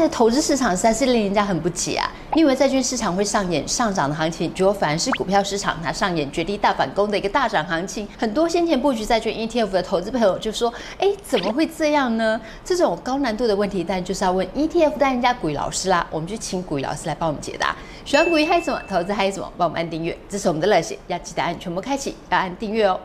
在投资市场实在是令人家很不解啊！你以为债券市场会上演上涨的行情，结果反而是股票市场它上演绝地大反攻的一个大涨行情。很多先前布局债券 ETF 的投资朋友就说：“哎，怎么会这样呢？”这种高难度的问题，当然就是要问 ETF 带人家股鱼老师啦。我们就请股鱼老师来帮我们解答。喜欢股鱼嗨什么？投资嗨什么？帮我们按订阅，这是我们的热线，要记得按全部开启，要按订阅哦。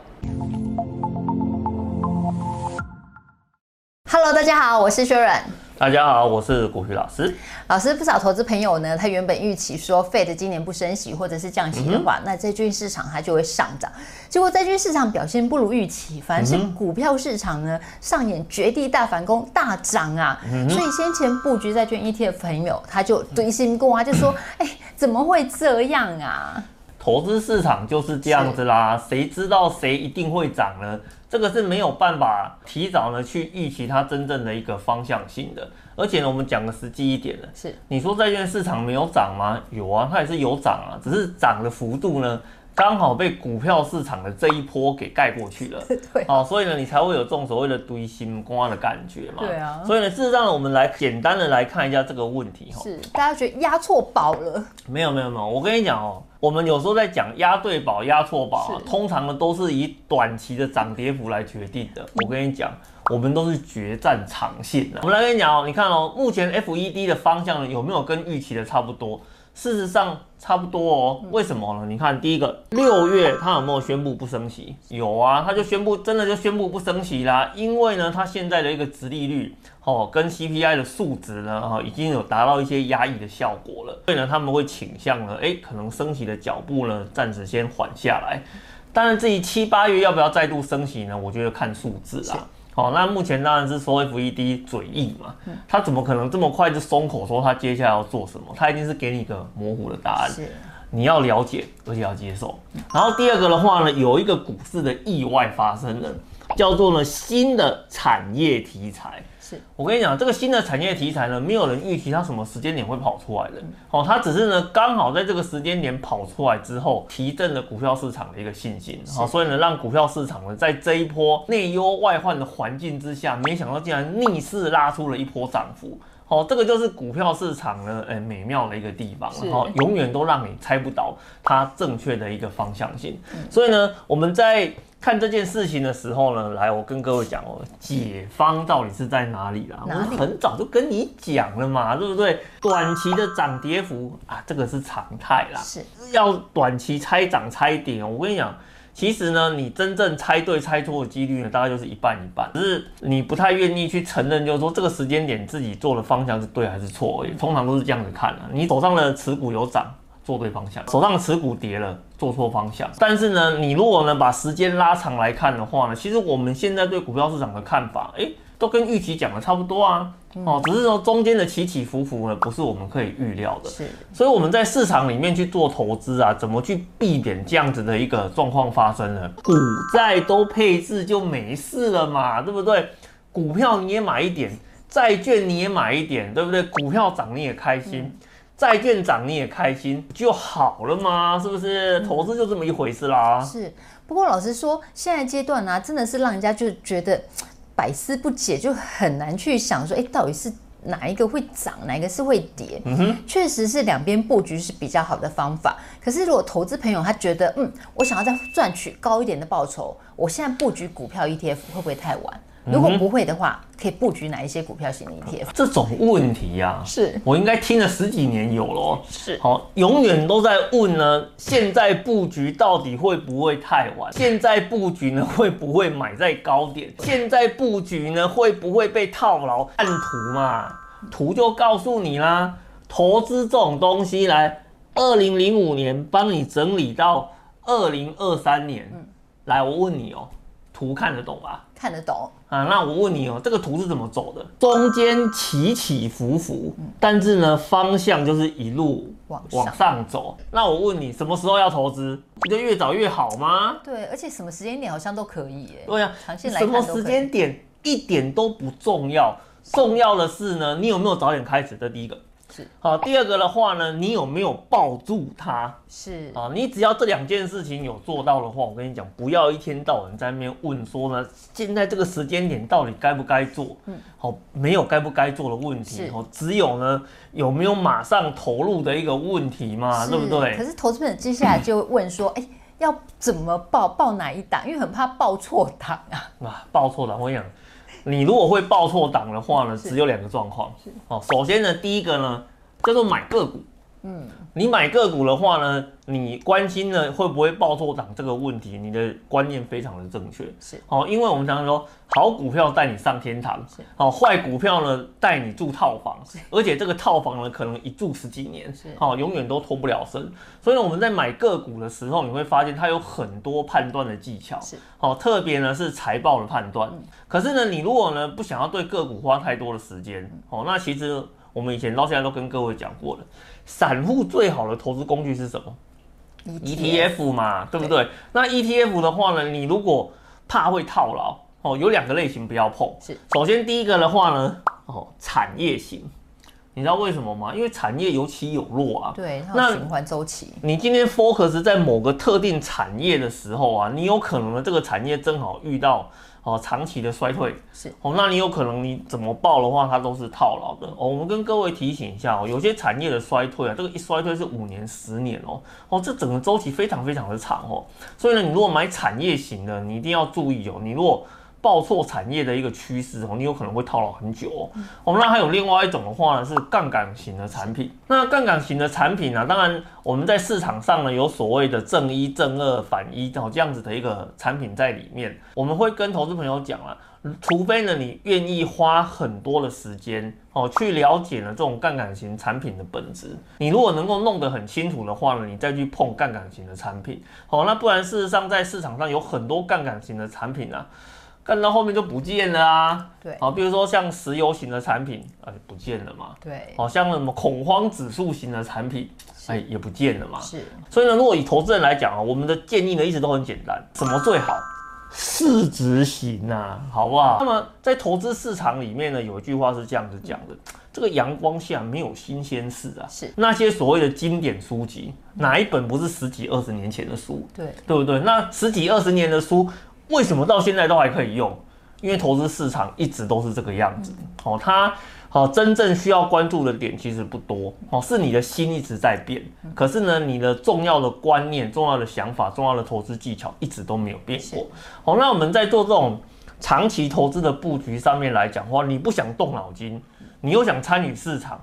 Hello，大家好，我是薛润。大家好，我是股鱼老师。老师，不少投资朋友呢，他原本预期说，Fed 今年不升息或者是降息的话，嗯、那债券市场它就会上涨。结果债券市场表现不如预期，反而是股票市场呢上演绝地大反攻，大涨啊！嗯、所以先前布局债券 ETF 的朋友，他就堆心过啊，就说：“哎，怎么会这样啊？”投资市场就是这样子啦，谁知道谁一定会涨呢？这个是没有办法提早呢去预期它真正的一个方向性的。而且呢，我们讲个实际一点的，是你说债券市场没有涨吗？有啊，它也是有涨啊，只是涨的幅度呢，刚好被股票市场的这一波给盖过去了，对，哦，所以呢，你才会有这种所谓的堆心瓜的感觉嘛，对啊，所以呢，事实上呢，我们来简单的来看一下这个问题哈，是大家觉得压错宝了？没有没有没有，我跟你讲哦，我们有时候在讲压对宝、压错宝啊，通常呢都是以短期的涨跌幅来决定的。我跟你讲，我们都是决战长线的。我们来跟你讲哦，你看哦，目前 FED 的方向有没有跟预期的差不多？事实上差不多哦，为什么呢？你看第一个六月他有没有宣布不升息？有啊，他就宣布真的就宣布不升息啦。因为呢，他现在的一个殖利率哦，跟 CPI 的数值呢，哈，已经有达到一些压抑的效果了。所以呢，他们会倾向呢，诶，可能升息的脚步呢，暂时先缓下来。当然，至于七八月要不要再度升息呢？我觉得看数字啦。好，那目前当然是说 FED 嘴硬嘛，他怎么可能这么快就松口说他接下来要做什么？他一定是给你一个模糊的答案，你要了解而且要接受。然后第二个的话呢，有一个股市的意外发生了，叫做呢新的产业题材。我跟你讲，这个新的产业题材呢，没有人预期它什么时间点会跑出来的。哦，它只是呢刚好在这个时间点跑出来之后，提振了股票市场的一个信心。好，所以呢，让股票市场呢在这一波内忧外患的环境之下，没想到竟然逆势拉出了一波涨幅。好，这个就是股票市场呢，呃，美妙的一个地方。好，永远都让你猜不到它正确的一个方向性。所以呢，我们在。看这件事情的时候呢，来，我跟各位讲哦，解方到底是在哪里啦？我很早就跟你讲了嘛，对不对？短期的涨跌幅啊，这个是常态啦。是，要短期猜涨猜跌哦。我跟你讲，其实呢，你真正猜对猜错的几率呢，大概就是一半一半，只是你不太愿意去承认，就是说这个时间点自己做的方向是对还是错而已。通常都是这样子看的，你手上的持股有涨。做对方向，手上的持股跌了，做错方向。但是呢，你如果呢把时间拉长来看的话呢，其实我们现在对股票市场的看法，诶，都跟预期讲的差不多啊。哦，只是说中间的起起伏伏呢，不是我们可以预料的。是，所以我们在市场里面去做投资啊，怎么去避免这样子的一个状况发生呢？股债都配置就没事了嘛，对不对？股票你也买一点，债券你也买一点，对不对？股票涨你也开心。嗯债券涨你也开心就好了嘛，是不是？投资就这么一回事啦。嗯、是，不过老实说，现在阶段呢、啊，真的是让人家就觉得百思不解，就很难去想说，哎，到底是哪一个会涨，哪一个是会跌？嗯哼，确实是两边布局是比较好的方法。可是如果投资朋友他觉得，嗯，我想要再赚取高一点的报酬，我现在布局股票 ETF 会不会太晚？如果不会的话，可以布局哪一些股票型的 ETF？这种问题呀、啊，是我应该听了十几年有了，是好，永远都在问呢。现在布局到底会不会太晚？现在布局呢会不会买在高点？现在布局呢会不会被套牢？按图嘛，图就告诉你啦。投资这种东西来，二零零五年帮你整理到二零二三年，来，我问你哦。图看得懂吧？看得懂啊。那我问你哦，这个图是怎么走的？中间起起伏伏，但是呢，方向就是一路往往上走。那我问你，什么时候要投资？不就越早越好吗？对，而且什么时间点好像都可以耶。对呀，长线来，什么时间点一点都不重要，重要的是呢，你有没有早点开始？这第一个。是。好，第二个的话呢，你有没有抱住它？是。啊，你只要这两件事情有做到的话，我跟你讲，不要一天到晚在那边问说呢，现在这个时间点到底该不该做？嗯。好，没有该不该做的问题，哦，只有呢有没有马上投入的一个问题嘛，对不对？可是投资朋友接下来就问说，哎、嗯。要怎么报报哪一档？因为很怕报错档啊！啊，报错档，我跟你讲，你如果会报错档的话呢，只有两个状况。哦，首先呢，第一个呢叫做买个股。嗯，你买个股的话呢，你关心呢会不会爆错涨这个问题，你的观念非常的正确。是哦，因为我们常常说，好股票带你上天堂，好坏股票呢带你住套房，而且这个套房呢可能一住十几年，好永远都脱不了身。所以呢，我们在买个股的时候，你会发现它有很多判断的技巧。是好，特别呢是财报的判断。可是呢，你如果呢不想要对个股花太多的时间，哦，那其实我们以前到现在都跟各位讲过了。散户最好的投资工具是什么？ETF 嘛，对不对？那 ETF 的话呢，你如果怕会套牢哦，有两个类型不要碰。是，首先第一个的话呢，哦，产业型，你知道为什么吗？因为产业有起有落啊。对，那循环周期。你今天 focus 在某个特定产业的时候啊，你有可能呢，这个产业正好遇到。哦，长期的衰退是哦，那你有可能你怎么报的话，它都是套牢的哦。我们跟各位提醒一下哦，有些产业的衰退啊，这个一衰退是五年、十年哦哦，这整个周期非常非常的长哦。所以呢，你如果买产业型的，你一定要注意哦。你如果报错产业的一个趋势哦，你有可能会套牢很久哦。哦，那还有另外一种的话呢，是杠杆型的产品。那杠杆型的产品呢、当然我们在市场上呢有所谓的正一、正二、反一哦这样子的一个产品在里面。我们会跟投资朋友讲啊，除非呢你愿意花很多的时间哦去了解呢这种杠杆型产品的本质。你如果能够弄得很清楚的话呢，你再去碰杠杆型的产品。好，那不然事实上在市场上有很多杠杆型的产品啊。干到后面就不见了啊！对，好，比如说像石油型的产品，哎，不见了嘛。对，好像什么恐慌指数型的产品，哎，也不见了嘛。是，所以呢，如果以投资人来讲啊，我们的建议呢一直都很简单，什么最好？市值型啊，好不好？那么在投资市场里面呢，有一句话是这样子讲的：这个阳光下没有新鲜事啊。是，那些所谓的经典书籍，哪一本不是十几二十年前的书？对，对不对？那十几二十年的书。为什么到现在都还可以用？因为投资市场一直都是这个样子。哦，它好真正需要关注的点其实不多。哦，是你的心一直在变，可是呢，你的重要的观念、重要的想法、重要的投资技巧一直都没有变过。好，那我们在做这种长期投资的布局上面来讲的话，你不想动脑筋，你又想参与市场。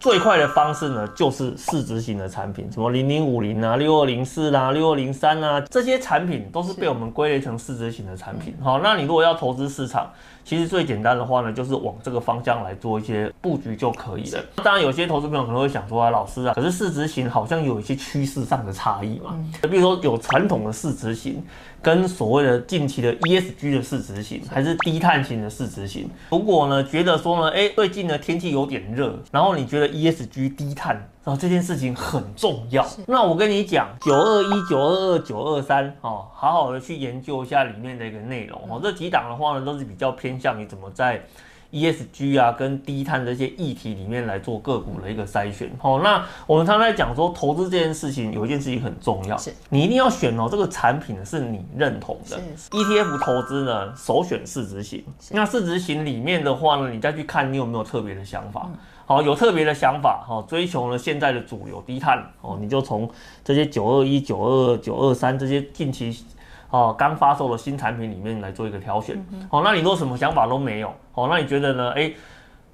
最快的方式呢，就是市值型的产品，什么零零五零啊、六二零四啦、六二零三啊，这些产品都是被我们归类成市值型的产品。好，那你如果要投资市场，其实最简单的话呢，就是往这个方向来做一些布局就可以了。当然，有些投资朋友可能会想说啊，老师啊，可是市值型好像有一些趋势上的差异嘛。比如说有传统的市值型，跟所谓的近期的 ESG 的市值型，还是低碳型的市值型。如果呢觉得说呢，哎，最近呢天气有点热，然后你觉得 ESG 低碳。然后这件事情很重要，那我跟你讲，九二一、九二二、九二三，哦，好好的去研究一下里面的一个内容哦。这几档的话呢，都是比较偏向于怎么在 ESG 啊跟低碳这些议题里面来做个股的一个筛选。哦，那我们常常在讲说，投资这件事情有一件事情很重要，是你一定要选哦，这个产品是你认同的。ETF 投资呢，首选市值型。那市值型里面的话呢，你再去看你有没有特别的想法。好，有特别的想法，好，追求了现在的主流低碳，哦，你就从这些九二一、九二二、九二三这些近期，哦，刚发售的新产品里面来做一个挑选。好，那你如果什么想法都没有，好，那你觉得呢？哎，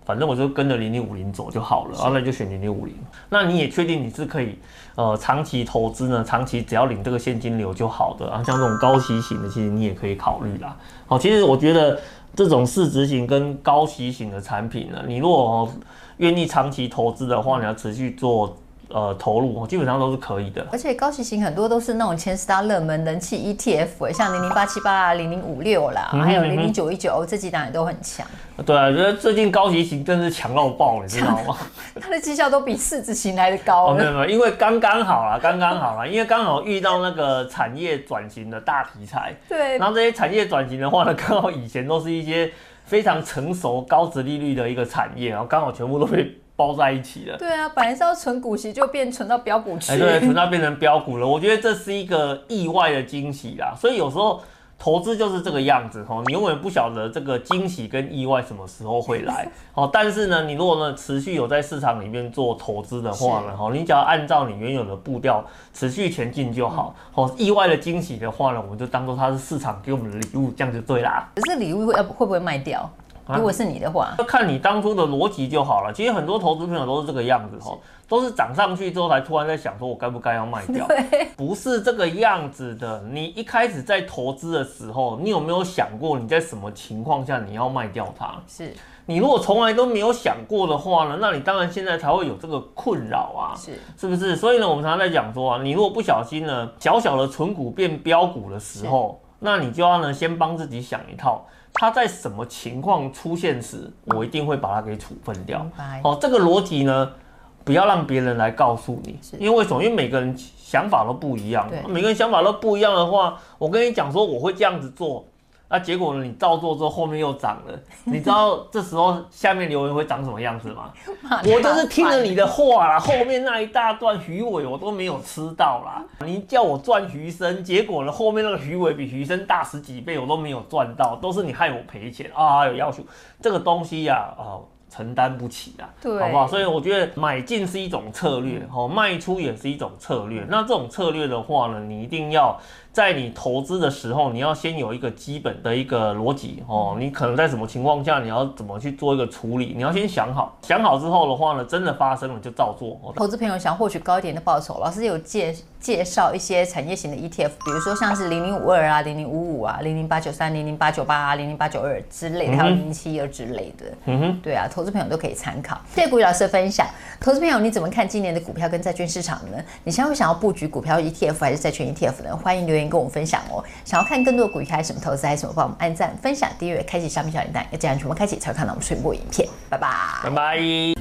反正我就跟着零零五零走就好了，啊，那就选零零五零。那你也确定你是可以，呃，长期投资呢？长期只要领这个现金流就好的啊，像这种高息型的，其实你也可以考虑啦。好，其实我觉得这种市值型跟高息型的产品呢，你如果愿意长期投资的话，你要持续做呃投入，基本上都是可以的。而且高息型很多都是那种前十大热门人气 ETF，像零零八七八啊、零零五六啦，还有零零九一九这几档也都很强。对啊，觉得最近高息型真是强到爆，你知道吗？它的绩效都比市值型来的高。哦，没有没有，因为刚刚好啦，刚刚好啦，因为刚好遇到那个产业转型的大题材。对。然后这些产业转型的话呢，刚好以前都是一些。非常成熟、高值利率的一个产业，然后刚好全部都被包在一起了。对啊，本来是要存股息，就变存到标股去。哎，对，存到变成标股了。我觉得这是一个意外的惊喜啦。所以有时候。投资就是这个样子吼，你永远不晓得这个惊喜跟意外什么时候会来 哦。但是呢，你如果呢持续有在市场里面做投资的话呢，吼，你只要按照你原有的步调持续前进就好。哦，意外的惊喜的话呢，我们就当做它是市场给我们的礼物，这样就对啦。可是礼物会要会不会卖掉？如果是你的话，要看你当初的逻辑就好了。其实很多投资朋友都是这个样子哈，都是涨上去之后才突然在想说，我该不该要卖掉？不是这个样子的。你一开始在投资的时候，你有没有想过你在什么情况下你要卖掉它？是你如果从来都没有想过的话呢，那你当然现在才会有这个困扰啊，是是不是？所以呢，我们常常在讲说啊，你如果不小心呢，小小的存股变标股的时候，那你就要呢先帮自己想一套。它在什么情况出现时，我一定会把它给处分掉。哦，这个逻辑呢，不要让别人来告诉你，因为为什么？因为每个人想法都不一样。每个人想法都不一样的话，我跟你讲说我会这样子做。那、啊、结果呢？你照做之后，后面又涨了。你知道这时候下面留言会长什么样子吗？我就是听了你的话啦，后面那一大段鱼尾我都没有吃到啦。你叫我赚鱼生，结果呢，后面那个鱼尾比鱼生大十几倍，我都没有赚到，都是你害我赔钱啊！有要求这个东西呀，啊。承担不起啊，对，好不好？所以我觉得买进是一种策略，哦，卖出也是一种策略。那这种策略的话呢，你一定要在你投资的时候，你要先有一个基本的一个逻辑，哦，你可能在什么情况下，你要怎么去做一个处理，你要先想好。想好之后的话呢，真的发生了就照做。投资朋友想获取高一点的报酬，老师有介介绍一些产业型的 ETF，比如说像是零零五二啊、零零五五啊、零零八九三、零零八九八啊、零零八九二之类的，还有零零七二之类的。嗯哼，对啊。投投资朋友都可以参考。谢谢古雨老师的分享。投资朋友，你怎么看今年的股票跟债券市场呢？你现在会想要布局股票 ETF 还是债券 ETF 呢？欢迎留言跟我们分享哦。想要看更多的股鱼开什么投资还是什么，帮我们按赞、分享、订阅、开启小米小铃铛，要这样全部开启才会看到我们全部影片。拜拜，拜拜。